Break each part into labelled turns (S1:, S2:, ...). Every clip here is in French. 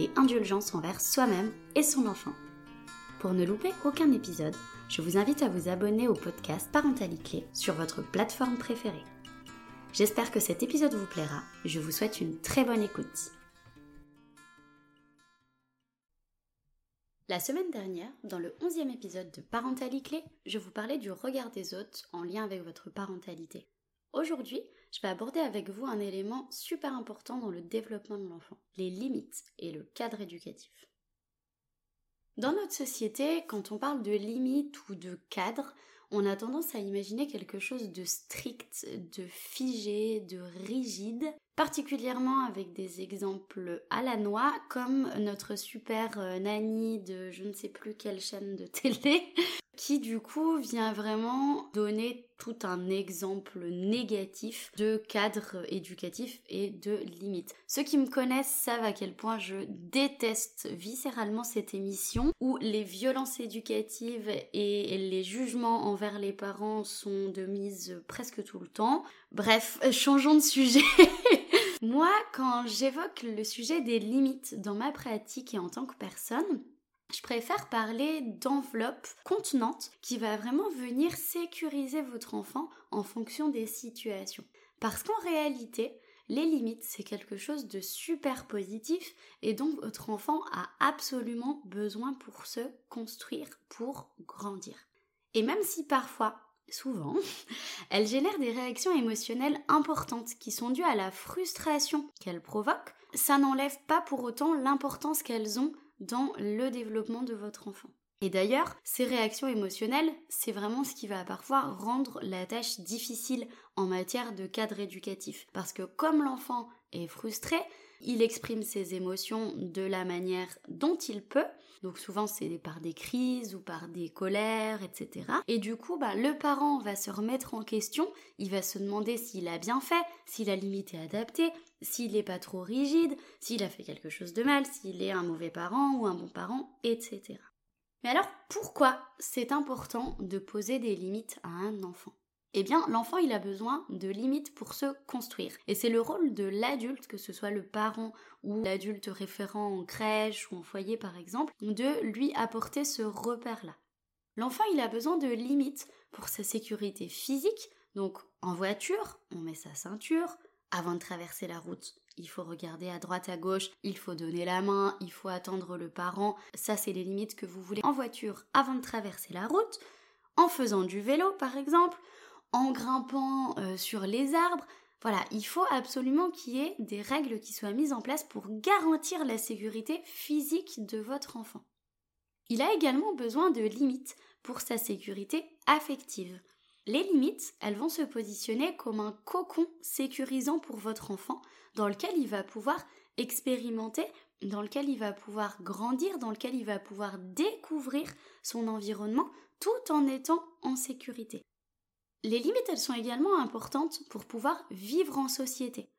S1: et indulgence envers soi-même et son enfant. Pour ne louper aucun épisode, je vous invite à vous abonner au podcast Parentalité sur votre plateforme préférée. J'espère que cet épisode vous plaira. Je vous souhaite une très bonne écoute. La semaine dernière, dans le 11e épisode de Parentalité, je vous parlais du regard des autres en lien avec votre parentalité. Aujourd'hui, je vais aborder avec vous un élément super important dans le développement de l'enfant, les limites et le cadre éducatif. Dans notre société, quand on parle de limites ou de cadre, on a tendance à imaginer quelque chose de strict, de figé, de rigide, particulièrement avec des exemples à la noix, comme notre super euh, nanny de je ne sais plus quelle chaîne de télé, qui du coup vient vraiment donner tout un exemple négatif de cadre éducatif et de limites. Ceux qui me connaissent savent à quel point je déteste viscéralement cette émission où les violences éducatives et les jugements envers les parents sont de mise presque tout le temps. Bref, changeons de sujet. Moi, quand j'évoque le sujet des limites dans ma pratique et en tant que personne, je préfère parler d'enveloppe contenante qui va vraiment venir sécuriser votre enfant en fonction des situations. Parce qu'en réalité, les limites, c'est quelque chose de super positif et dont votre enfant a absolument besoin pour se construire, pour grandir. Et même si parfois, souvent, elles génèrent des réactions émotionnelles importantes qui sont dues à la frustration qu'elles provoquent, ça n'enlève pas pour autant l'importance qu'elles ont dans le développement de votre enfant. Et d'ailleurs, ces réactions émotionnelles, c'est vraiment ce qui va parfois rendre la tâche difficile en matière de cadre éducatif. Parce que comme l'enfant est frustré, il exprime ses émotions de la manière dont il peut. Donc souvent c'est par des crises ou par des colères, etc. Et du coup, bah, le parent va se remettre en question, il va se demander s'il a bien fait, si la limite est adaptée, s'il n'est pas trop rigide, s'il a fait quelque chose de mal, s'il est un mauvais parent ou un bon parent, etc. Mais alors pourquoi c'est important de poser des limites à un enfant? Eh bien, l'enfant, il a besoin de limites pour se construire. Et c'est le rôle de l'adulte, que ce soit le parent ou l'adulte référent en crèche ou en foyer par exemple, de lui apporter ce repère-là. L'enfant, il a besoin de limites pour sa sécurité physique. Donc, en voiture, on met sa ceinture, avant de traverser la route, il faut regarder à droite à gauche, il faut donner la main, il faut attendre le parent. Ça, c'est les limites que vous voulez en voiture avant de traverser la route. En faisant du vélo, par exemple, en grimpant euh, sur les arbres. Voilà, il faut absolument qu'il y ait des règles qui soient mises en place pour garantir la sécurité physique de votre enfant. Il a également besoin de limites pour sa sécurité affective. Les limites, elles vont se positionner comme un cocon sécurisant pour votre enfant dans lequel il va pouvoir expérimenter, dans lequel il va pouvoir grandir, dans lequel il va pouvoir découvrir son environnement tout en étant en sécurité. Les limites, elles sont également importantes pour pouvoir vivre en société.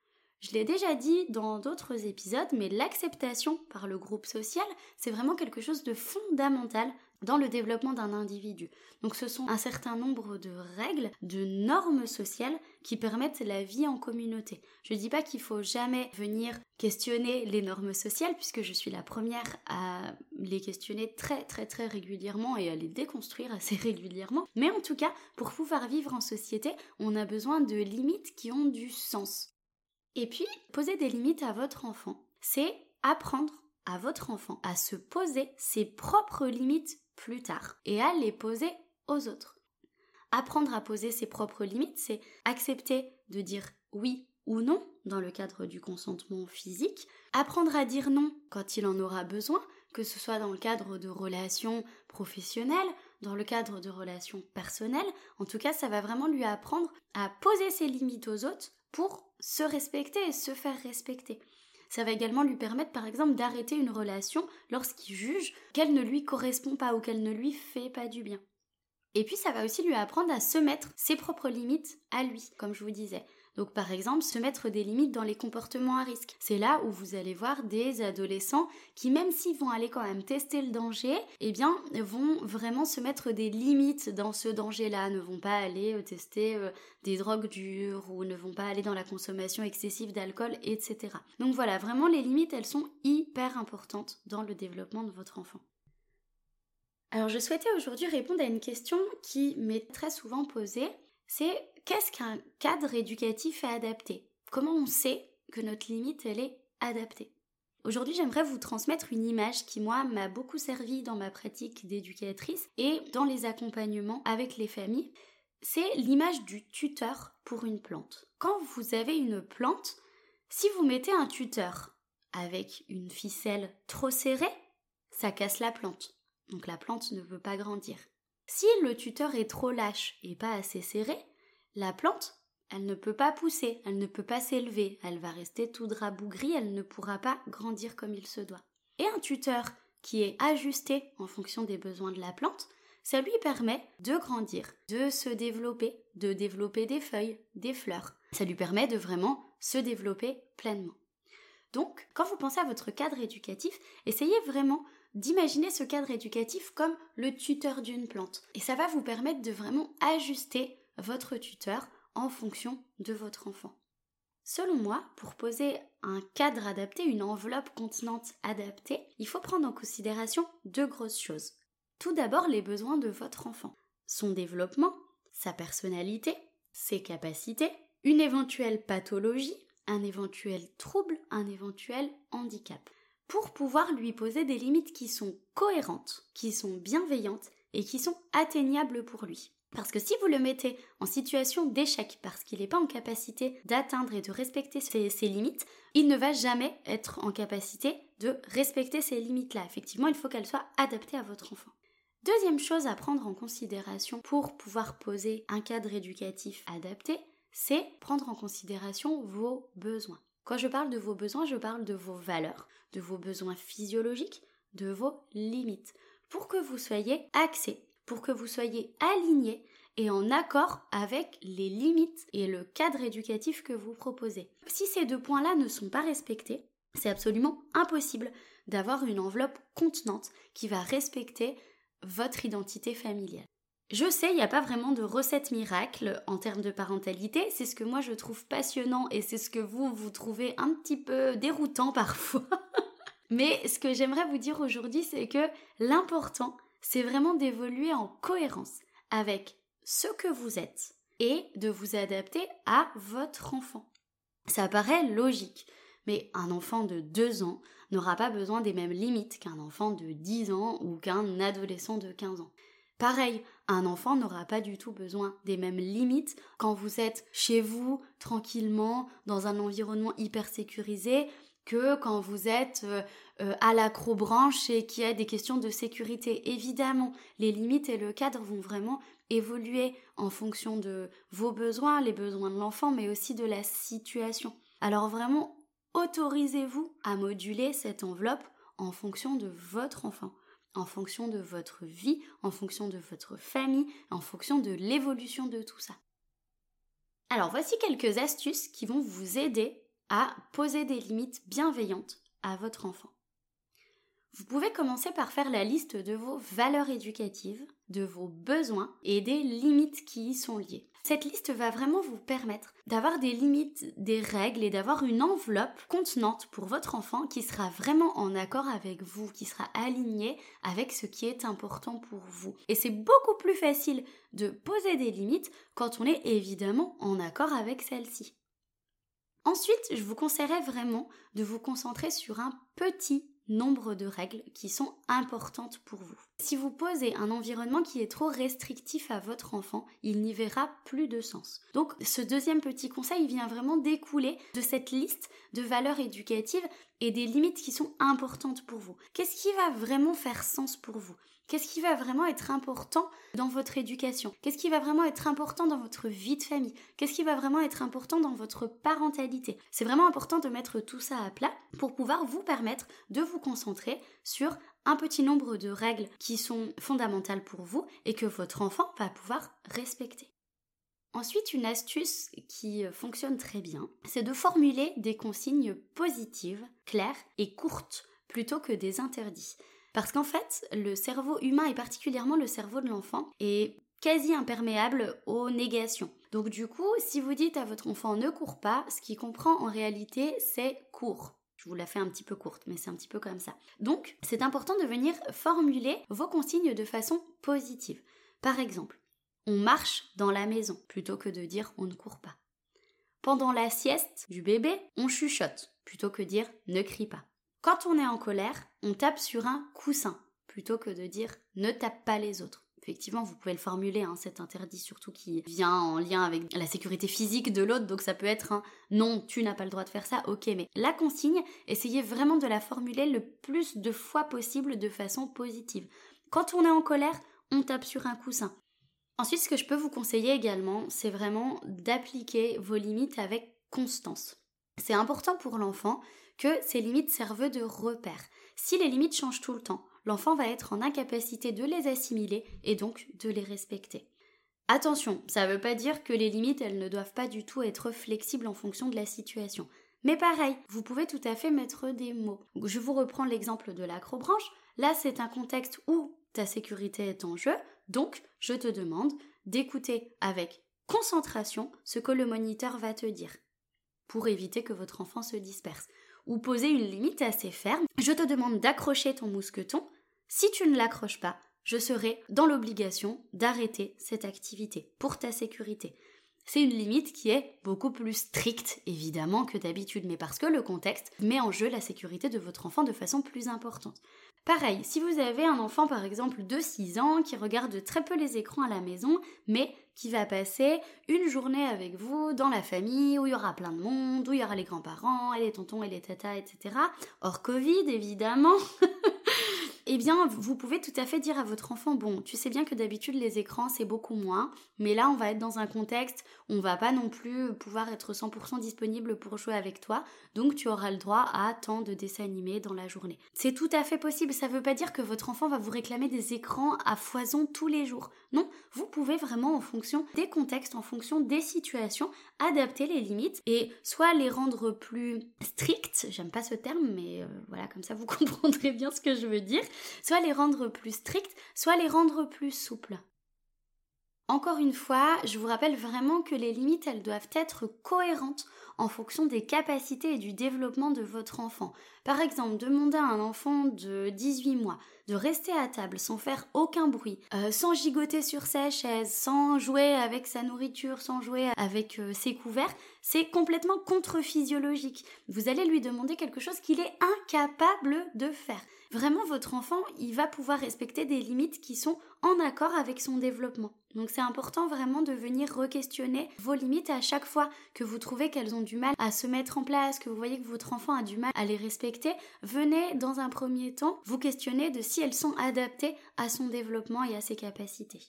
S1: Je l'ai déjà dit dans d'autres épisodes, mais l'acceptation par le groupe social, c'est vraiment quelque chose de fondamental dans le développement d'un individu. Donc ce sont un certain nombre de règles, de normes sociales qui permettent la vie en communauté. Je ne dis pas qu'il faut jamais venir questionner les normes sociales puisque je suis la première à les questionner très très très régulièrement et à les déconstruire assez régulièrement. Mais en tout cas, pour pouvoir vivre en société, on a besoin de limites qui ont du sens. Et puis, poser des limites à votre enfant, c'est apprendre à votre enfant à se poser ses propres limites plus tard et à les poser aux autres. Apprendre à poser ses propres limites, c'est accepter de dire oui ou non dans le cadre du consentement physique, apprendre à dire non quand il en aura besoin, que ce soit dans le cadre de relations professionnelles, dans le cadre de relations personnelles, en tout cas ça va vraiment lui apprendre à poser ses limites aux autres pour se respecter et se faire respecter. Ça va également lui permettre par exemple d'arrêter une relation lorsqu'il juge qu'elle ne lui correspond pas ou qu'elle ne lui fait pas du bien. Et puis ça va aussi lui apprendre à se mettre ses propres limites à lui, comme je vous disais. Donc par exemple, se mettre des limites dans les comportements à risque. C'est là où vous allez voir des adolescents qui même s'ils vont aller quand même tester le danger, eh bien vont vraiment se mettre des limites dans ce danger-là, ne vont pas aller euh, tester euh, des drogues dures ou ne vont pas aller dans la consommation excessive d'alcool, etc. Donc voilà, vraiment les limites, elles sont hyper importantes dans le développement de votre enfant. Alors je souhaitais aujourd'hui répondre à une question qui m'est très souvent posée, c'est qu'est-ce qu'un cadre éducatif est adapté? Comment on sait que notre limite, elle est adaptée? Aujourd'hui, j'aimerais vous transmettre une image qui, moi, m'a beaucoup servi dans ma pratique d'éducatrice et dans les accompagnements avec les familles. C'est l'image du tuteur pour une plante. Quand vous avez une plante, si vous mettez un tuteur avec une ficelle trop serrée, ça casse la plante. Donc la plante ne veut pas grandir. Si le tuteur est trop lâche et pas assez serré, la plante, elle ne peut pas pousser, elle ne peut pas s'élever, elle va rester tout rabougrie, elle ne pourra pas grandir comme il se doit. Et un tuteur qui est ajusté en fonction des besoins de la plante, ça lui permet de grandir, de se développer, de développer des feuilles, des fleurs. Ça lui permet de vraiment se développer pleinement. Donc, quand vous pensez à votre cadre éducatif, essayez vraiment d'imaginer ce cadre éducatif comme le tuteur d'une plante. Et ça va vous permettre de vraiment ajuster votre tuteur en fonction de votre enfant. Selon moi, pour poser un cadre adapté, une enveloppe contenante adaptée, il faut prendre en considération deux grosses choses. Tout d'abord, les besoins de votre enfant. Son développement, sa personnalité, ses capacités, une éventuelle pathologie, un éventuel trouble, un éventuel handicap. Pour pouvoir lui poser des limites qui sont cohérentes, qui sont bienveillantes et qui sont atteignables pour lui. Parce que si vous le mettez en situation d'échec parce qu'il n'est pas en capacité d'atteindre et de respecter ses, limites, il ne va jamais être en capacité de respecter ces limites-là. Effectivement, il faut qu'elles soient adaptées à votre enfant. Deuxième chose à prendre en considération pour pouvoir poser un cadre éducatif adapté, c'est prendre en considération vos besoins. Quand je parle de vos besoins, je parle de vos valeurs, de vos besoins physiologiques, de vos limites, pour que vous soyez axés pour que vous soyez aligné et en accord avec les limites et le cadre éducatif que vous proposez. Si ces deux points-là ne sont pas respectés, c'est absolument impossible d'avoir une enveloppe contenante qui va respecter votre identité familiale. Je sais, il n'y a pas vraiment de recette miracle en termes de parentalité, c'est ce que moi je trouve passionnant et c'est ce que vous, vous trouvez un petit peu déroutant parfois. Mais ce que j'aimerais vous dire aujourd'hui, c'est que l'important, c'est vraiment d'évoluer en cohérence avec ce que vous êtes et de vous adapter à votre enfant. Ça paraît logique, mais un enfant de 2 ans n'aura pas besoin des mêmes limites qu'un enfant de 10 ans ou qu'un adolescent de 15 ans. Pareil, un enfant n'aura pas du tout besoin des mêmes limites quand vous êtes chez vous, tranquillement, dans un environnement hyper sécurisé, que quand vous êtes euh, euh, à l'acrobranche et qu'il y a des questions de sécurité. Évidemment, les limites et le cadre vont vraiment évoluer en fonction de vos besoins, les besoins de l'enfant, mais aussi de la situation. Alors vraiment, autorisez-vous à moduler cette enveloppe en fonction de votre enfant, en fonction de votre vie, en fonction de votre famille, en fonction de l'évolution de tout ça. Alors voici quelques astuces qui vont vous aider à poser des limites bienveillantes à votre enfant. Vous pouvez commencer par faire la liste de vos valeurs éducatives, de vos besoins et des limites qui y sont liées. Cette liste va vraiment vous permettre d'avoir des limites, des règles et d'avoir une enveloppe contenante pour votre enfant qui sera vraiment en accord avec vous, qui sera alignée avec ce qui est important pour vous. Et c'est beaucoup plus facile de poser des limites quand on est évidemment en accord avec celles-ci. Ensuite, je vous conseillerais vraiment de vous concentrer sur un petit nombre de règles qui sont importantes pour vous. Si vous posez un environnement qui est trop restrictif à votre enfant, il n'y verra plus de sens. Donc ce deuxième petit conseil vient vraiment découler de cette liste de valeurs éducatives et des limites qui sont importantes pour vous. Qu'est-ce qui va vraiment faire sens pour vous? Qu'est-ce qui va vraiment être important dans votre éducation? Qu'est-ce qui va vraiment être important dans votre vie de famille? Qu'est-ce qui va vraiment être important dans votre parentalité? C'est vraiment important de mettre tout ça à plat pour pouvoir vous permettre de vous concentrer sur un petit nombre de règles qui sont fondamentales pour vous et que votre enfant va pouvoir respecter. Ensuite, une astuce qui fonctionne très bien, c'est de formuler des consignes positives, claires et courtes plutôt que des interdits. Parce qu'en fait, le cerveau humain et particulièrement le cerveau de l'enfant est quasi imperméable aux négations. Donc du coup, si vous dites à votre enfant ne cours pas, ce qu'il comprend en réalité c'est cours. Je vous la fais un petit peu courte, mais c'est un petit peu comme ça. Donc, c'est important de venir formuler vos consignes de façon positive. Par exemple, on marche dans la maison plutôt que de dire on ne court pas. Pendant la sieste du bébé, on chuchote plutôt que dire ne crie pas. Quand on est en colère, on tape sur un coussin plutôt que de dire ne tape pas les autres. Effectivement, vous pouvez le formuler, hein, cet interdit surtout qui vient en lien avec la sécurité physique de l'autre, donc ça peut être non, tu n'as pas le droit de faire ça, ok, mais la consigne, essayez vraiment de la formuler le plus de fois possible de façon positive. Quand on est en colère, on tape sur un coussin. Ensuite, ce que je peux vous conseiller également, c'est vraiment d'appliquer vos limites avec constance. C'est important pour l'enfant que ces limites servent de repère. Si les limites changent tout le temps, l'enfant va être en incapacité de les assimiler et donc de les respecter. Attention, ça ne veut pas dire que les limites, elles ne doivent pas du tout être flexibles en fonction de la situation. Mais pareil, vous pouvez tout à fait mettre des mots. Je vous reprends l'exemple de l'acrobranche. Là, c'est un contexte où ta sécurité est en jeu, donc je te demande d'écouter avec concentration ce que le moniteur va te dire pour éviter que votre enfant se disperse ou poser une limite assez ferme. Je te demande d'accrocher ton mousqueton. Si tu ne l'accroches pas, je serai dans l'obligation d'arrêter cette activité pour ta sécurité. C'est une limite qui est beaucoup plus stricte, évidemment, que d'habitude, mais parce que le contexte met en jeu la sécurité de votre enfant de façon plus importante. Pareil, si vous avez un enfant par exemple de 6 ans qui regarde très peu les écrans à la maison, mais qui va passer une journée avec vous dans la famille où il y aura plein de monde, où il y aura les grands-parents et les tontons et les tatas, etc. Hors Covid, évidemment. eh bien, vous pouvez tout à fait dire à votre enfant, bon, tu sais bien que d'habitude les écrans c'est beaucoup moins, mais là on va être dans un contexte on va pas non plus pouvoir être 100% disponible pour jouer avec toi, donc tu auras le droit à tant de dessins animés dans la journée. C'est tout à fait possible, ça veut pas dire que votre enfant va vous réclamer des écrans à foison tous les jours. Non, vous pouvez vraiment en fonction des contextes, en fonction des situations, adapter les limites et soit les rendre plus strictes, j'aime pas ce terme, mais euh, voilà, comme ça vous comprendrez bien ce que je veux dire, soit les rendre plus strictes, soit les rendre plus souples. Encore une fois, je vous rappelle vraiment que les limites, elles doivent être cohérentes en fonction des capacités et du développement de votre enfant. Par exemple, demander à un enfant de 18 mois de rester à table sans faire aucun bruit, euh, sans gigoter sur sa chaise, sans jouer avec sa nourriture, sans jouer avec euh, ses couverts, c'est complètement contre-physiologique. Vous allez lui demander quelque chose qu'il est incapable de faire. Vraiment, votre enfant, il va pouvoir respecter des limites qui sont en accord avec son développement. Donc c'est important vraiment de venir re-questionner vos limites à chaque fois que vous trouvez qu'elles ont du mal à se mettre en place, que vous voyez que votre enfant a du mal à les respecter. Venez dans un premier temps vous questionner de si elles sont adaptées à son développement et à ses capacités.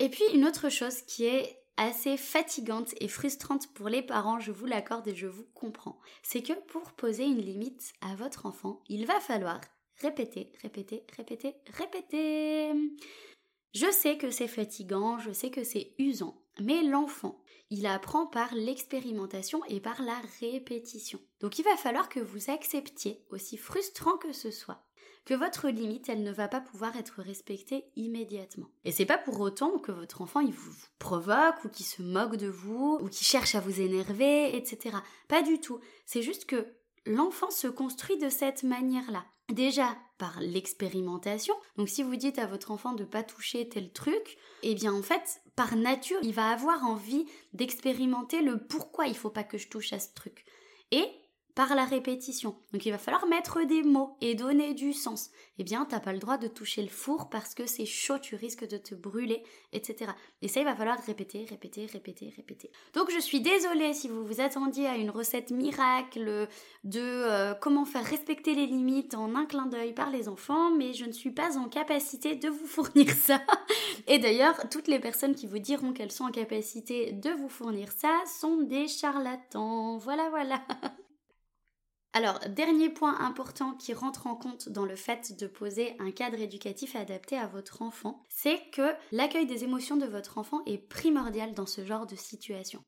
S1: Et puis une autre chose qui est assez fatigante et frustrante pour les parents, je vous l'accorde et je vous comprends. C'est que pour poser une limite à votre enfant, il va falloir répéter, répéter, répéter, répéter. Je sais que c'est fatigant, je sais que c'est usant, mais l'enfant, il apprend par l'expérimentation et par la répétition. Donc il va falloir que vous acceptiez, aussi frustrant que ce soit, que votre limite, elle ne va pas pouvoir être respectée immédiatement. Et c'est pas pour autant que votre enfant, il vous provoque ou qu'il se moque de vous ou qu'il cherche à vous énerver, etc. Pas du tout. C'est juste que l'enfant se construit de cette manière-là. Déjà par l'expérimentation. Donc si vous dites à votre enfant de pas toucher tel truc, eh bien en fait, par nature, il va avoir envie d'expérimenter le pourquoi il faut pas que je touche à ce truc. Et par la répétition. Donc il va falloir mettre des mots et donner du sens. Eh bien, t'as pas le droit de toucher le four parce que c'est chaud, tu risques de te brûler, etc. Et ça, il va falloir répéter, répéter, répéter, répéter. Donc je suis désolée si vous vous attendiez à une recette miracle de euh, comment faire respecter les limites en un clin d'œil par les enfants, mais je ne suis pas en capacité de vous fournir ça. Et d'ailleurs, toutes les personnes qui vous diront qu'elles sont en capacité de vous fournir ça sont des charlatans. Voilà, voilà. Alors, dernier point important qui rentre en compte dans le fait de poser un cadre éducatif adapté à votre enfant, c'est que l'accueil des émotions de votre enfant est primordial dans ce genre de situation.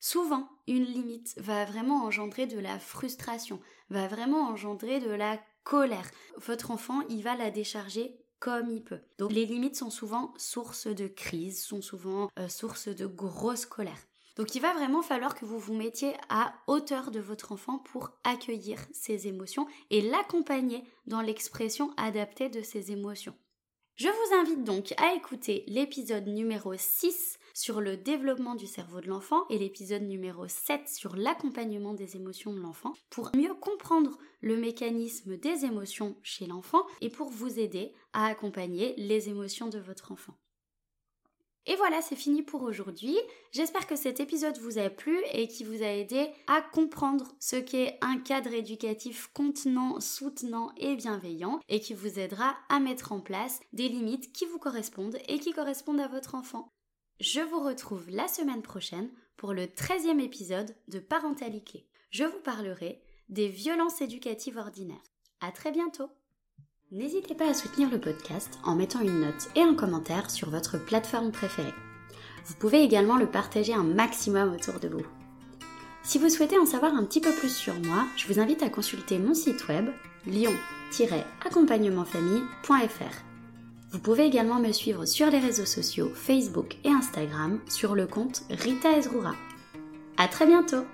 S1: Souvent, une limite va vraiment engendrer de la frustration, va vraiment engendrer de la colère. Votre enfant, il va la décharger comme il peut. Donc les limites sont souvent source de crise, sont souvent euh, source de grosse colère. Donc il va vraiment falloir que vous vous mettiez à hauteur de votre enfant pour accueillir ses émotions et l'accompagner dans l'expression adaptée de ses émotions. Je vous invite donc à écouter l'épisode numéro 6 sur le développement du cerveau de l'enfant et l'épisode numéro 7 sur l'accompagnement des émotions de l'enfant pour mieux comprendre le mécanisme des émotions chez l'enfant et pour vous aider à accompagner les émotions de votre enfant. Et voilà, c'est fini pour aujourd'hui. J'espère que cet épisode vous a plu et qui vous a aidé à comprendre ce qu'est un cadre éducatif contenant, soutenant et bienveillant et qui vous aidera à mettre en place des limites qui vous correspondent et qui correspondent à votre enfant. Je vous retrouve la semaine prochaine pour le 13e épisode de Parentalité. Je vous parlerai des violences éducatives ordinaires. À très bientôt! N'hésitez pas à soutenir le podcast en mettant une note et un commentaire sur votre plateforme préférée. Vous pouvez également le partager un maximum autour de vous. Si vous souhaitez en savoir un petit peu plus sur moi, je vous invite à consulter mon site web lion-accompagnementfamille.fr. Vous pouvez également me suivre sur les réseaux sociaux Facebook et Instagram sur le compte Rita Ezrura. À très bientôt!